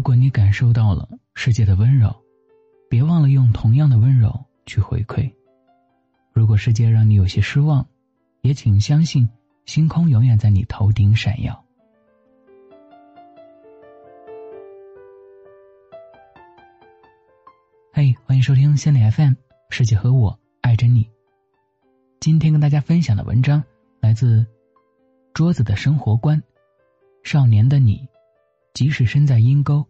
如果你感受到了世界的温柔，别忘了用同样的温柔去回馈。如果世界让你有些失望，也请相信星空永远在你头顶闪耀。嘿，欢迎收听心理 FM，世界和我爱着你。今天跟大家分享的文章来自桌子的生活观。少年的你，即使身在阴沟，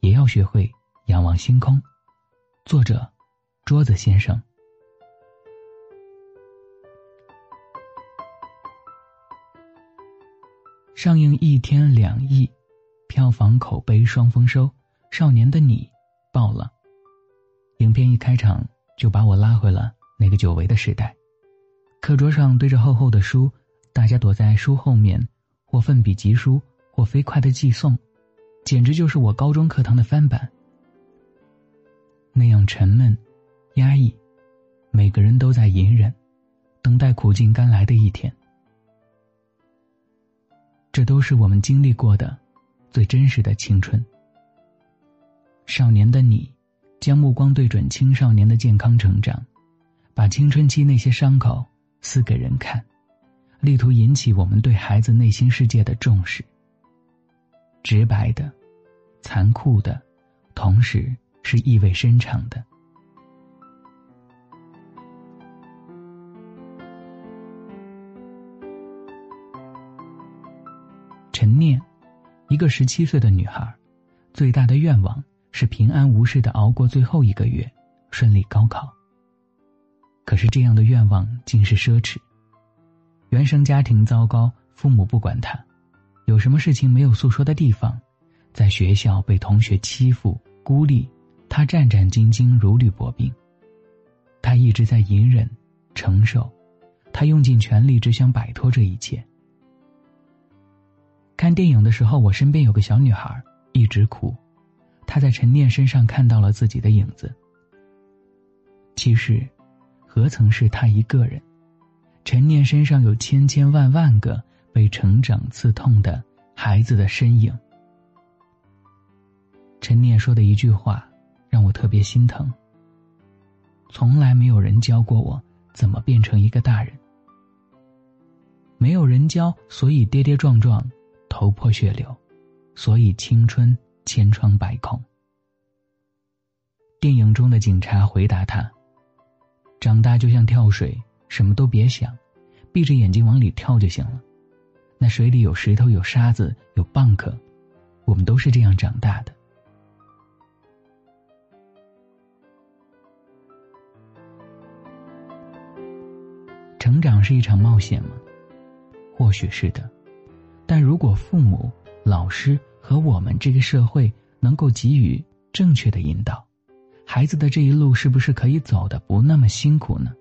也要学会仰望星空。作者：桌子先生。上映一天两亿，票房口碑双丰收，《少年的你》爆了。影片一开场就把我拉回了那个久违的时代。课桌上堆着厚厚的书，大家躲在书后面，或奋笔疾书，或飞快的寄送，简直就是我高中课堂的翻版。那样沉闷、压抑，每个人都在隐忍，等待苦尽甘来的一天。这都是我们经历过的最真实的青春。少年的你，将目光对准青少年的健康成长，把青春期那些伤口撕给人看，力图引起我们对孩子内心世界的重视。直白的，残酷的，同时是意味深长的。陈念，一个十七岁的女孩，最大的愿望是平安无事的熬过最后一个月，顺利高考。可是这样的愿望竟是奢侈。原生家庭糟糕，父母不管她，有什么事情没有诉说的地方，在学校被同学欺负孤立，他战战兢兢，如履薄冰。他一直在隐忍承受，他用尽全力，只想摆脱这一切。看电影的时候，我身边有个小女孩一直哭，她在陈念身上看到了自己的影子。其实，何曾是她一个人？陈念身上有千千万万个被成长刺痛的孩子的身影。陈念说的一句话，让我特别心疼。从来没有人教过我怎么变成一个大人，没有人教，所以跌跌撞撞。头破血流，所以青春千疮百孔。电影中的警察回答他：“长大就像跳水，什么都别想，闭着眼睛往里跳就行了。那水里有石头，有沙子，有蚌壳，我们都是这样长大的。成长是一场冒险吗？或许是的。”但如果父母、老师和我们这个社会能够给予正确的引导，孩子的这一路是不是可以走的不那么辛苦呢？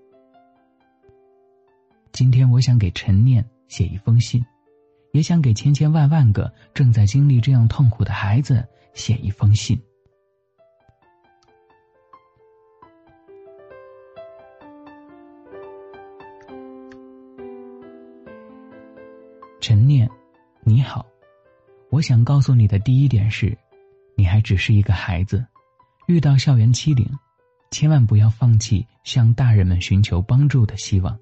今天我想给陈念写一封信，也想给千千万万个正在经历这样痛苦的孩子写一封信。陈念。你好，我想告诉你的第一点是，你还只是一个孩子，遇到校园欺凌，千万不要放弃向大人们寻求帮助的希望。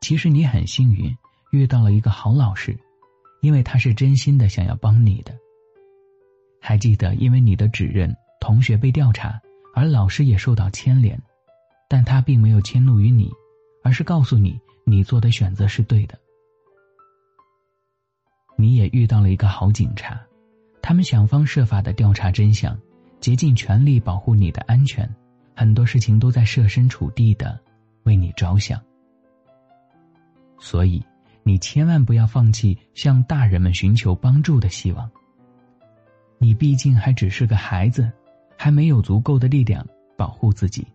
其实你很幸运，遇到了一个好老师，因为他是真心的想要帮你的。还记得，因为你的指认，同学被调查，而老师也受到牵连，但他并没有迁怒于你，而是告诉你，你做的选择是对的。你也遇到了一个好警察，他们想方设法的调查真相，竭尽全力保护你的安全，很多事情都在设身处地的为你着想。所以，你千万不要放弃向大人们寻求帮助的希望。你毕竟还只是个孩子，还没有足够的力量保护自己。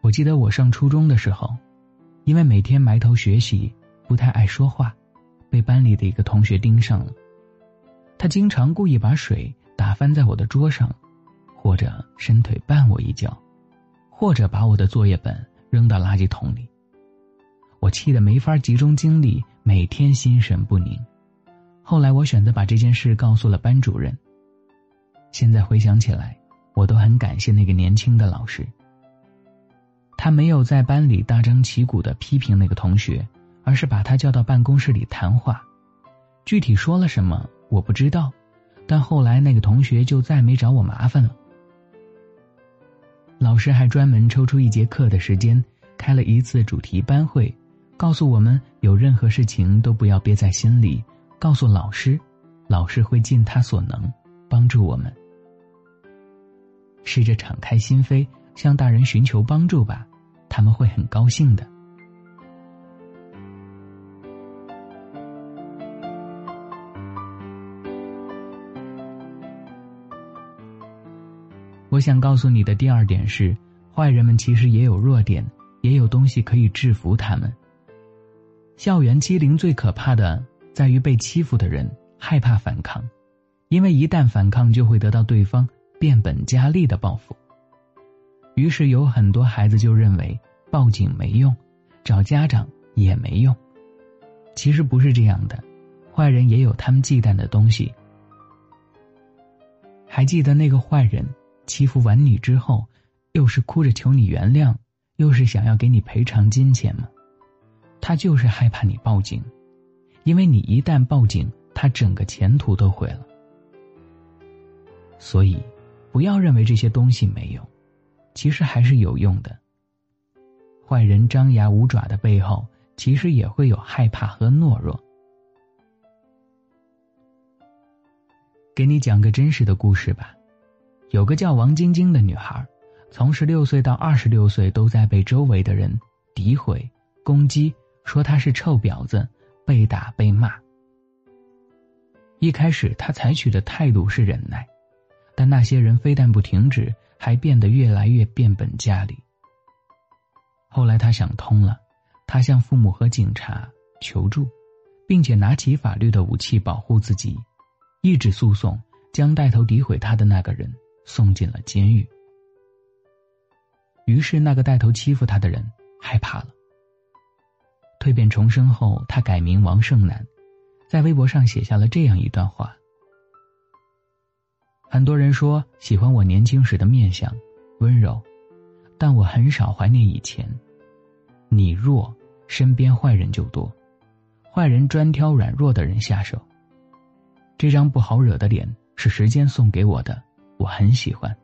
我记得我上初中的时候，因为每天埋头学习。不太爱说话，被班里的一个同学盯上了。他经常故意把水打翻在我的桌上，或者伸腿绊我一脚，或者把我的作业本扔到垃圾桶里。我气得没法集中精力，每天心神不宁。后来我选择把这件事告诉了班主任。现在回想起来，我都很感谢那个年轻的老师。他没有在班里大张旗鼓的批评那个同学，而是把他叫到办公室里谈话。具体说了什么我不知道，但后来那个同学就再没找我麻烦了。老师还专门抽出一节课的时间，开了一次主题班会，告诉我们有任何事情都不要憋在心里，告诉老师，老师会尽他所能帮助我们。试着敞开心扉，向大人寻求帮助吧，他们会很高兴的。我想告诉你的第二点是，坏人们其实也有弱点，也有东西可以制服他们。校园欺凌最可怕的在于被欺负的人害怕反抗，因为一旦反抗就会得到对方变本加厉的报复。于是有很多孩子就认为报警没用，找家长也没用。其实不是这样的，坏人也有他们忌惮的东西。还记得那个坏人？欺负完你之后，又是哭着求你原谅，又是想要给你赔偿金钱吗？他就是害怕你报警，因为你一旦报警，他整个前途都毁了。所以，不要认为这些东西没用，其实还是有用的。坏人张牙舞爪的背后，其实也会有害怕和懦弱。给你讲个真实的故事吧。有个叫王晶晶的女孩，从十六岁到二十六岁都在被周围的人诋毁、攻击，说她是臭婊子，被打被骂。一开始她采取的态度是忍耐，但那些人非但不停止，还变得越来越变本加厉。后来她想通了，她向父母和警察求助，并且拿起法律的武器保护自己，一纸诉讼将带头诋毁她的那个人。送进了监狱。于是，那个带头欺负他的人害怕了。蜕变重生后，他改名王胜男，在微博上写下了这样一段话：很多人说喜欢我年轻时的面相，温柔，但我很少怀念以前。你弱，身边坏人就多，坏人专挑软弱的人下手。这张不好惹的脸是时间送给我的。我很喜欢。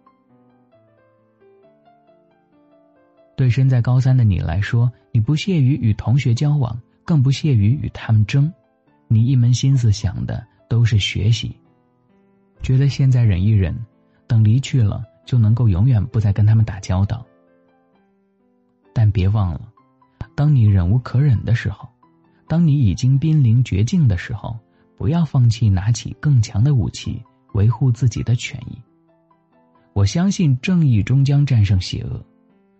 对身在高三的你来说，你不屑于与同学交往，更不屑于与他们争，你一门心思想的都是学习，觉得现在忍一忍，等离去了就能够永远不再跟他们打交道。但别忘了，当你忍无可忍的时候，当你已经濒临绝境的时候，不要放弃拿起更强的武器，维护自己的权益。我相信正义终将战胜邪恶，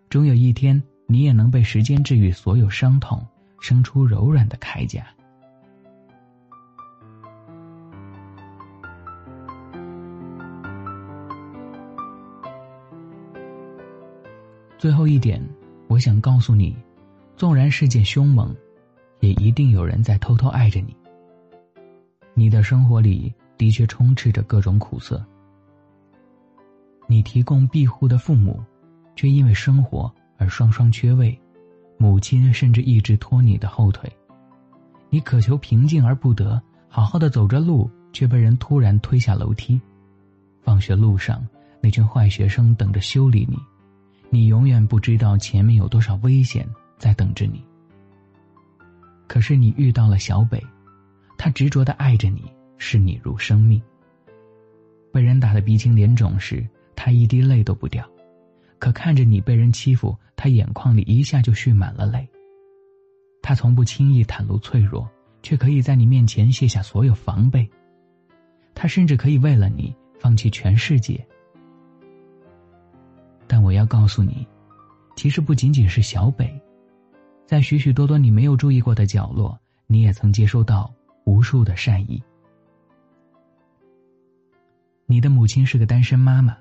终有一天你也能被时间治愈所有伤痛，生出柔软的铠甲。最后一点，我想告诉你，纵然世界凶猛，也一定有人在偷偷爱着你。你的生活里的确充斥着各种苦涩。你提供庇护的父母，却因为生活而双双缺位；母亲甚至一直拖你的后腿。你渴求平静而不得，好好的走着路，却被人突然推下楼梯。放学路上，那群坏学生等着修理你，你永远不知道前面有多少危险在等着你。可是你遇到了小北，他执着的爱着你，视你如生命。被人打得鼻青脸肿时。他一滴泪都不掉，可看着你被人欺负，他眼眶里一下就蓄满了泪。他从不轻易袒露脆弱，却可以在你面前卸下所有防备。他甚至可以为了你放弃全世界。但我要告诉你，其实不仅仅是小北，在许许多多你没有注意过的角落，你也曾接收到无数的善意。你的母亲是个单身妈妈。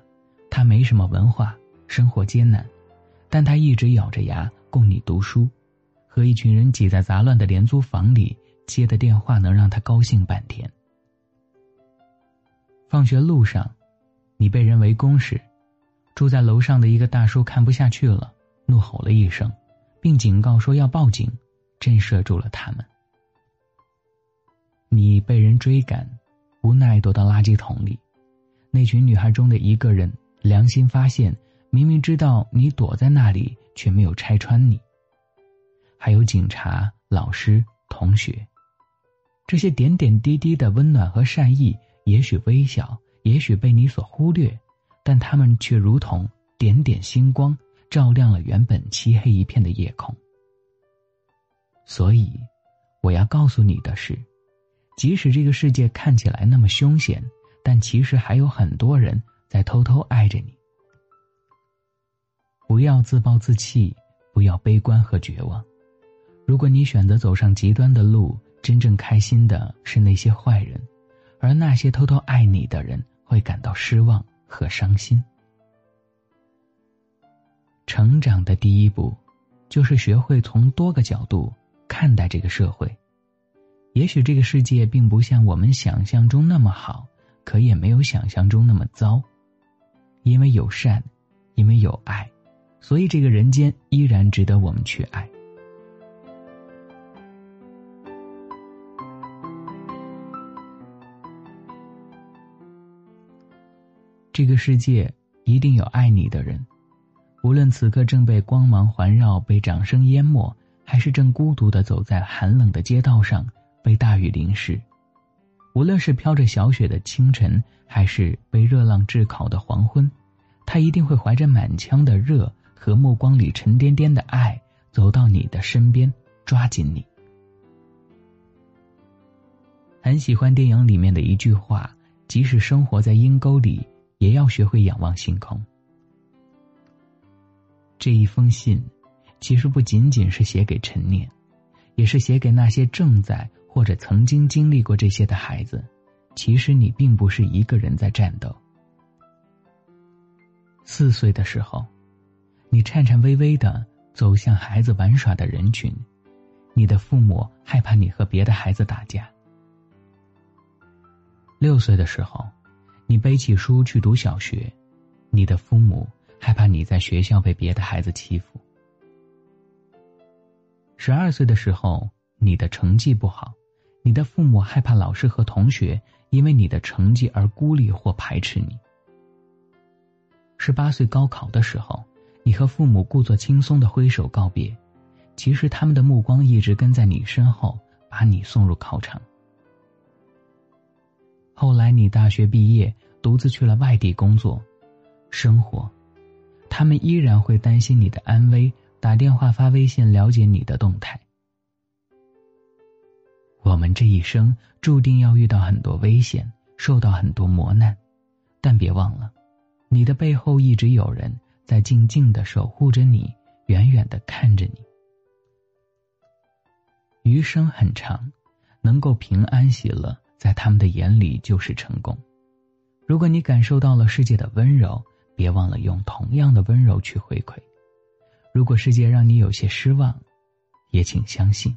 他没什么文化，生活艰难，但他一直咬着牙供你读书，和一群人挤在杂乱的廉租房里接的电话能让他高兴半天。放学路上，你被人围攻时，住在楼上的一个大叔看不下去了，怒吼了一声，并警告说要报警，震慑住了他们。你被人追赶，无奈躲到垃圾桶里，那群女孩中的一个人良心发现，明明知道你躲在那里，却没有拆穿你。还有警察、老师、同学，这些点点滴滴的温暖和善意。也许微小，也许被你所忽略，但他们却如同点点星光，照亮了原本漆黑一片的夜空。所以，我要告诉你的是，即使这个世界看起来那么凶险，但其实还有很多人在偷偷爱着你。不要自暴自弃，不要悲观和绝望。如果你选择走上极端的路，真正开心的是那些坏人。而那些偷偷爱你的人会感到失望和伤心。成长的第一步，就是学会从多个角度看待这个社会。也许这个世界并不像我们想象中那么好，可也没有想象中那么糟。因为有善，因为有爱，所以这个人间依然值得我们去爱。这个世界一定有爱你的人，无论此刻正被光芒环绕、被掌声淹没，还是正孤独的走在寒冷的街道上被大雨淋湿；无论是飘着小雪的清晨，还是被热浪炙烤的黄昏，他一定会怀着满腔的热和目光里沉甸甸的爱，走到你的身边，抓紧你。很喜欢电影里面的一句话：“即使生活在阴沟里。”也要学会仰望星空。这一封信，其实不仅仅是写给陈念，也是写给那些正在或者曾经经历过这些的孩子。其实你并不是一个人在战斗。四岁的时候，你颤颤巍巍的走向孩子玩耍的人群，你的父母害怕你和别的孩子打架。六岁的时候。你背起书去读小学，你的父母害怕你在学校被别的孩子欺负。十二岁的时候，你的成绩不好，你的父母害怕老师和同学因为你的成绩而孤立或排斥你。十八岁高考的时候，你和父母故作轻松的挥手告别，其实他们的目光一直跟在你身后，把你送入考场。后来你大学毕业，独自去了外地工作、生活，他们依然会担心你的安危，打电话发微信了解你的动态。我们这一生注定要遇到很多危险，受到很多磨难，但别忘了，你的背后一直有人在静静的守护着你，远远的看着你。余生很长，能够平安喜乐。在他们的眼里就是成功。如果你感受到了世界的温柔，别忘了用同样的温柔去回馈。如果世界让你有些失望，也请相信，